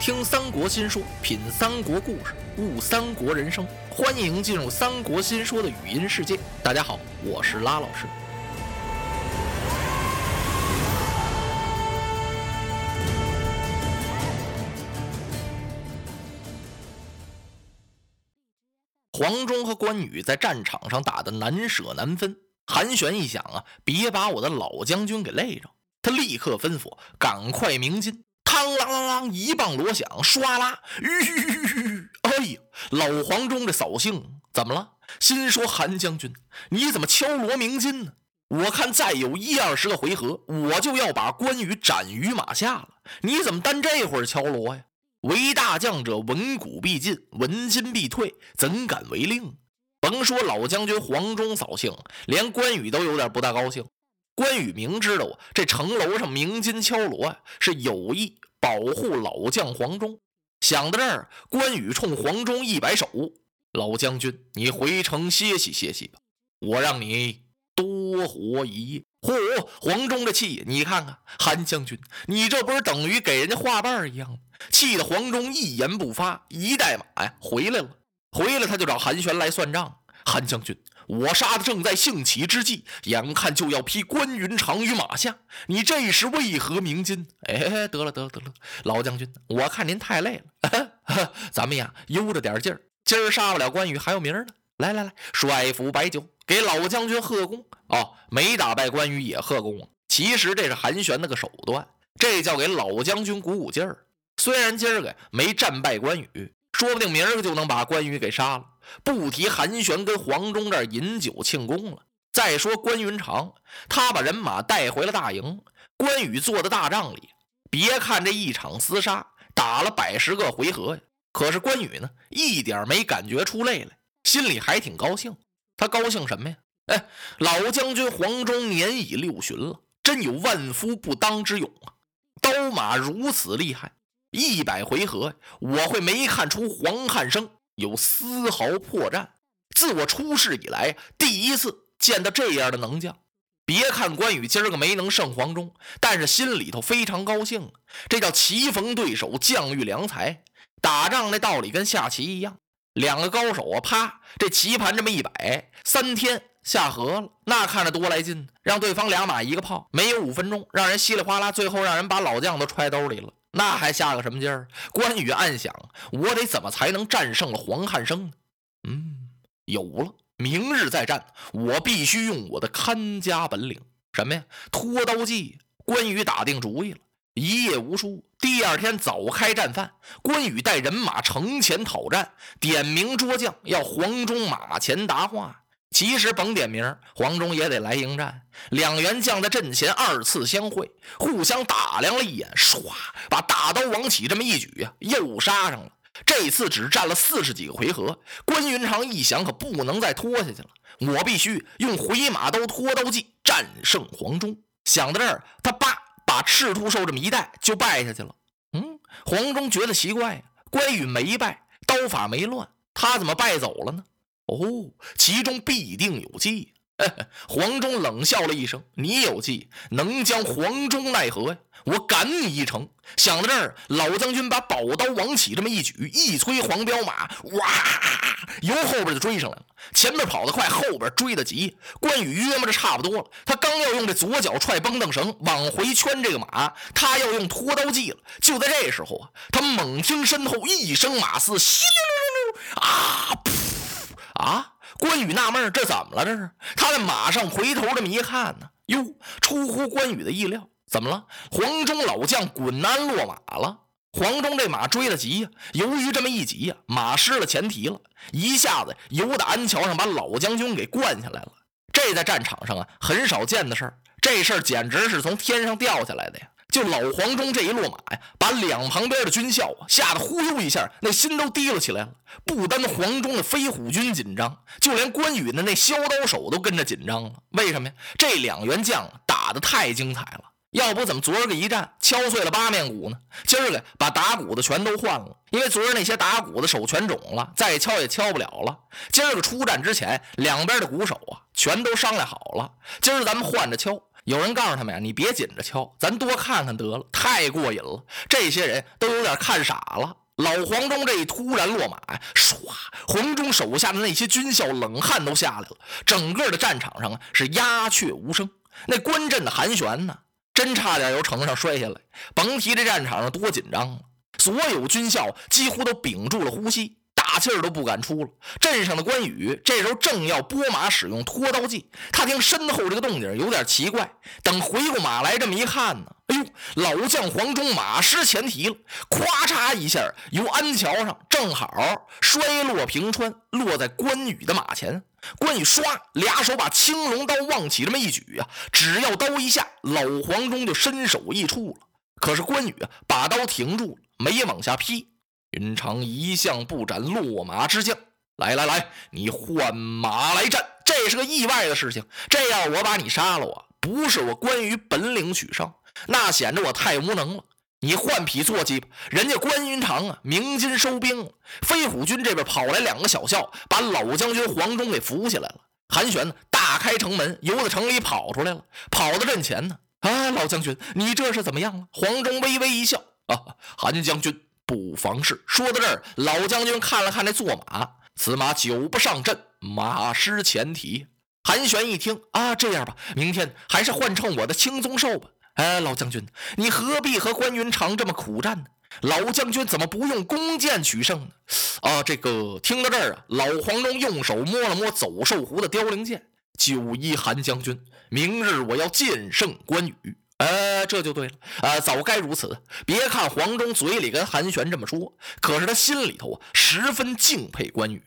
听三国新说，品三国故事，悟三国人生。欢迎进入三国新说的语音世界。大家好，我是拉老师。黄忠和关羽在战场上打得难舍难分。韩玄一想啊，别把我的老将军给累着，他立刻吩咐赶快鸣金。嘡啷啷啷，一棒锣响，唰啦，吁！哎呀，老黄忠这扫兴，怎么了？心说韩将军，你怎么敲锣鸣金呢？我看再有一二十个回合，我就要把关羽斩于马下了。你怎么单这会儿敲锣呀？为大将者，闻鼓必进，闻金必退，怎敢违令？甭说老将军黄忠扫兴，连关羽都有点不大高兴。关羽明知道啊，这城楼上鸣金敲锣啊，是有意保护老将黄忠。想到这儿，关羽冲黄忠一摆手：“老将军，你回城歇息歇息吧，我让你多活一夜。”嚯！黄忠的气，你看看，韩将军，你这不是等于给人家画瓣一样吗？气得黄忠一言不发，一带马呀回来了。回来他就找韩玄来算账。韩将军。我杀的正在兴起之际，眼看就要劈关云长于马下，你这时为何鸣金？哎，得了得了得了，老将军，我看您太累了，咱们呀悠着点劲儿。今儿杀不了关羽，还有明儿呢。来来来，帅府摆酒，给老将军贺功。哦，没打败关羽也贺功。其实这是韩玄那个手段，这叫给老将军鼓鼓劲儿。虽然今儿个没战败关羽。说不定明儿个就能把关羽给杀了。不提韩玄跟黄忠这儿饮酒庆功了。再说关云长，他把人马带回了大营。关羽坐在大帐里，别看这一场厮杀打了百十个回合呀，可是关羽呢，一点没感觉出累来，心里还挺高兴。他高兴什么呀？哎，老将军黄忠年已六旬了，真有万夫不当之勇啊！刀马如此厉害。一百回合，我会没看出黄汉升有丝毫破绽。自我出世以来，第一次见到这样的能将。别看关羽今儿个没能胜黄忠，但是心里头非常高兴。这叫棋逢对手，将遇良才。打仗那道理跟下棋一样，两个高手啊，啪，这棋盘这么一摆，三天下河了，那看着多来劲呢。让对方两马一个炮，没有五分钟，让人稀里哗啦，最后让人把老将都揣兜里了。那还下个什么劲儿？关羽暗想：我得怎么才能战胜了黄汉升呢？嗯，有了，明日再战，我必须用我的看家本领。什么呀？拖刀计。关羽打定主意了，一夜无书。第二天早开战饭，关羽带人马城前讨战，点名捉将，要黄忠马前答话。其实甭点名，黄忠也得来迎战。两员将在阵前二次相会，互相打量了一眼，唰，把大刀往起这么一举呀，又杀上了。这次只战了四十几个回合。关云长一想，可不能再拖下去了，我必须用回马刀拖刀计战胜黄忠。想到这儿，他叭把赤兔兽这么一带，就败下去了。嗯，黄忠觉得奇怪，关羽没败，刀法没乱，他怎么败走了呢？哦，其中必定有计。黄忠冷笑了一声：“你有计，能将黄忠奈何呀？我赶你一程。”想到这儿，老将军把宝刀往起这么一举，一催黄骠马，哇，由后边就追上来了。前面跑得快，后边追得急。关羽约摸着差不多了，他刚要用这左脚踹绷凳绳往回圈这个马，他要用拖刀计了。就在这时候啊，他猛听身后一声马嘶，稀溜溜溜啊！啊！关羽纳闷这怎么了？这是他在马上回头这么一看呢，哟，出乎关羽的意料，怎么了？黄忠老将滚鞍落马了。黄忠这马追得急呀，由于这么一急呀，马失了前蹄了，一下子由打鞍桥上把老将军给灌下来了。这在战场上啊，很少见的事儿，这事儿简直是从天上掉下来的呀！就老黄忠这一落马呀，把两旁边的军校啊吓得忽悠一下，那心都提了起来了。不单黄忠的飞虎军紧张，就连关羽的那削刀手都跟着紧张了。为什么呀？这两员将打得太精彩了。要不怎么昨儿个一战敲碎了八面鼓呢？今儿个把打鼓的全都换了，因为昨儿那些打鼓的手全肿了，再敲也敲不了了。今儿个出战之前，两边的鼓手啊全都商量好了，今儿咱们换着敲。有人告诉他们呀，你别紧着敲，咱多看看得了，太过瘾了。这些人都有点看傻了。老黄忠这一突然落马，唰，黄忠手下的那些军校冷汗都下来了，整个的战场上啊是鸦雀无声。那关阵的韩玄呢？真差点由城上摔下来，甭提这战场上多紧张了。所有军校几乎都屏住了呼吸，大气儿都不敢出了。镇上的关羽这时候正要拨马使用拖刀计，他听身后这个动静有点奇怪，等回过马来这么一看呢，哎呦，老将黄忠马失前蹄了，咵嚓一下由鞍桥上正好摔落平川，落在关羽的马前。关羽唰，俩手把青龙刀往起这么一举啊，只要刀一下，老黄忠就身首异处了。可是关羽啊，把刀停住了，没往下劈。云长一向不斩落马之将，来来来，你换马来战。这是个意外的事情。这样我把你杀了，我不是我关羽本领取胜，那显得我太无能了。你换匹坐骑吧，人家关云长啊，鸣金收兵。飞虎军这边跑来两个小校，把老将军黄忠给扶起来了。韩玄呢，大开城门，由在城里跑出来了，跑到阵前呢。啊，老将军，你这是怎么样了？黄忠微微一笑，啊，韩将军不妨事。说到这儿，老将军看了看那坐马，此马久不上阵，马失前蹄。韩玄一听，啊，这样吧，明天还是换乘我的青鬃兽吧。哎，老将军，你何必和关云长这么苦战呢？老将军怎么不用弓箭取胜呢？啊，这个听到这儿啊，老黄忠用手摸了摸走兽湖的凋零剑，九一韩将军，明日我要剑胜关羽。呃，这就对了，呃，早该如此。别看黄忠嘴里跟韩玄这么说，可是他心里头啊十分敬佩关羽。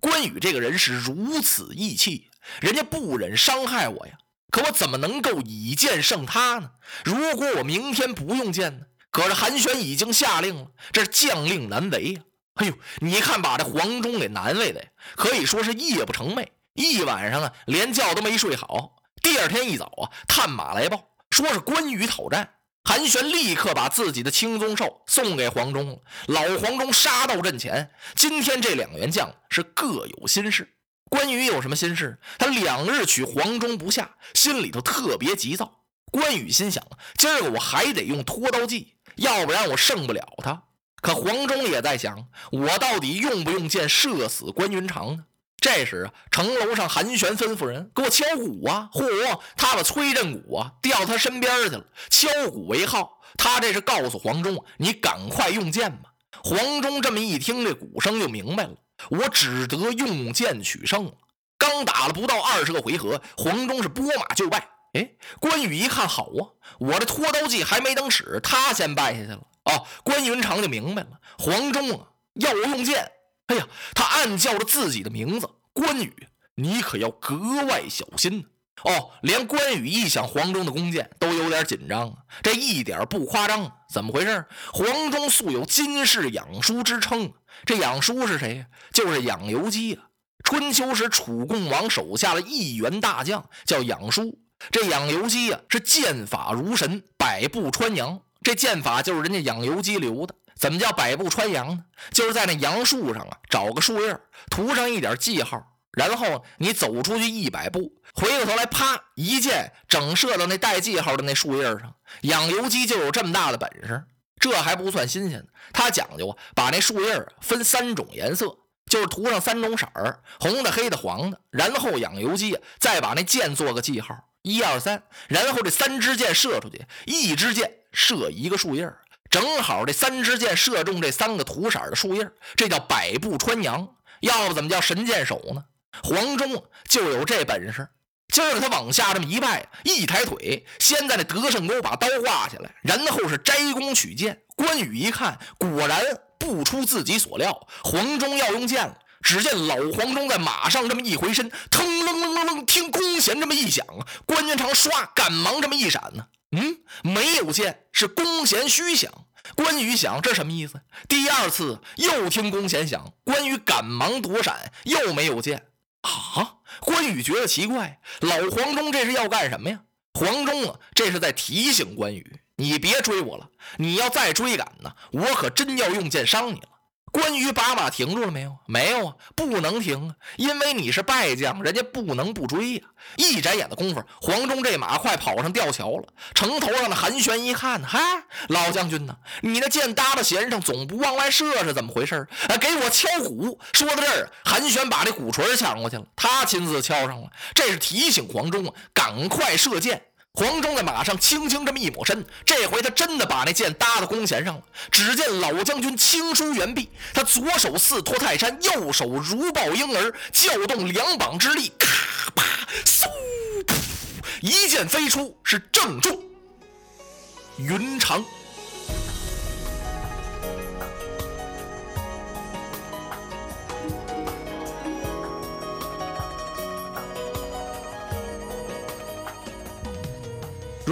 关羽这个人是如此义气，人家不忍伤害我呀。可我怎么能够以剑胜他呢？如果我明天不用剑呢？可是韩玄已经下令了，这是将令难违呀！哎呦，你看把这黄忠给难为的呀，可以说是夜不成寐，一晚上啊连觉都没睡好。第二天一早啊，探马来报，说是关羽讨战。韩玄立刻把自己的青鬃兽送给黄忠了。老黄忠杀到阵前，今天这两员将是各有心事。关羽有什么心事？他两日取黄忠不下，心里头特别急躁。关羽心想：今儿个我还得用拖刀计，要不然我胜不了他。可黄忠也在想：我到底用不用剑射死关云长呢？这时啊，城楼上韩玄吩咐人给我敲鼓啊！嚯，他把崔振鼓啊调他身边去了，敲鼓为号。他这是告诉黄忠：你赶快用剑吧。黄忠这么一听，这鼓声就明白了。我只得用剑取胜了。刚打了不到二十个回合，黄忠是拨马就败。哎，关羽一看，好啊，我这拖刀计还没等使，他先败下去了。哦，关云长就明白了，黄忠啊要我用剑。哎呀，他暗叫着自己的名字：关羽，你可要格外小心。哦，连关羽一想黄忠的弓箭都有点紧张啊，这一点不夸张。怎么回事？黄忠素有金氏养叔之称。这养叔是谁呀？就是养由基啊。春秋时楚共王手下的一员大将叫养叔。这养由基啊是剑法如神，百步穿杨。这剑法就是人家养由基留的。怎么叫百步穿杨呢？就是在那杨树上啊找个树叶，涂上一点记号，然后你走出去一百步，回过头来啪一箭整射到那带记号的那树叶上。养由基就有这么大的本事。这还不算新鲜，他讲究啊，把那树叶分三种颜色，就是涂上三种色儿，红的、黑的、黄的，然后养油机，再把那箭做个记号，一二三，然后这三支箭射出去，一支箭射一个树叶，正好这三支箭射中这三个土色的树叶，这叫百步穿杨，要不怎么叫神箭手呢？黄忠就有这本事。今儿个他往下这么一拜，一抬腿，先在那德胜沟把刀挂下来，然后是摘弓取箭。关羽一看，果然不出自己所料，黄忠要用剑了。只见老黄忠在马上这么一回身，腾楞楞楞楞，听弓弦这么一响啊，关云长唰，赶忙这么一闪呢，嗯，没有箭，是弓弦虚响。关羽想，这什么意思？第二次又听弓弦响，关羽赶忙躲闪，又没有箭。啊！关羽觉得奇怪，老黄忠这是要干什么呀？黄忠啊，这是在提醒关羽，你别追我了，你要再追赶呢，我可真要用剑伤你了。关羽把马停住了没有？没有啊，不能停啊，因为你是败将，人家不能不追呀。一眨眼的功夫，黄忠这马快跑上吊桥了。城头上的韩玄一看，嗨，老将军呢？你那箭搭到弦上，总不往外射是怎么回事？啊，给我敲鼓！说到这儿，韩玄把这鼓槌抢过去了，他亲自敲上了，这是提醒黄忠啊，赶快射箭。黄忠在马上轻轻这么一抹身，这回他真的把那剑搭到弓弦上了。只见老将军轻舒猿臂，他左手似托泰山，右手如抱婴儿，调动两膀之力，咔啪嗖，一剑飞出，是正中云长。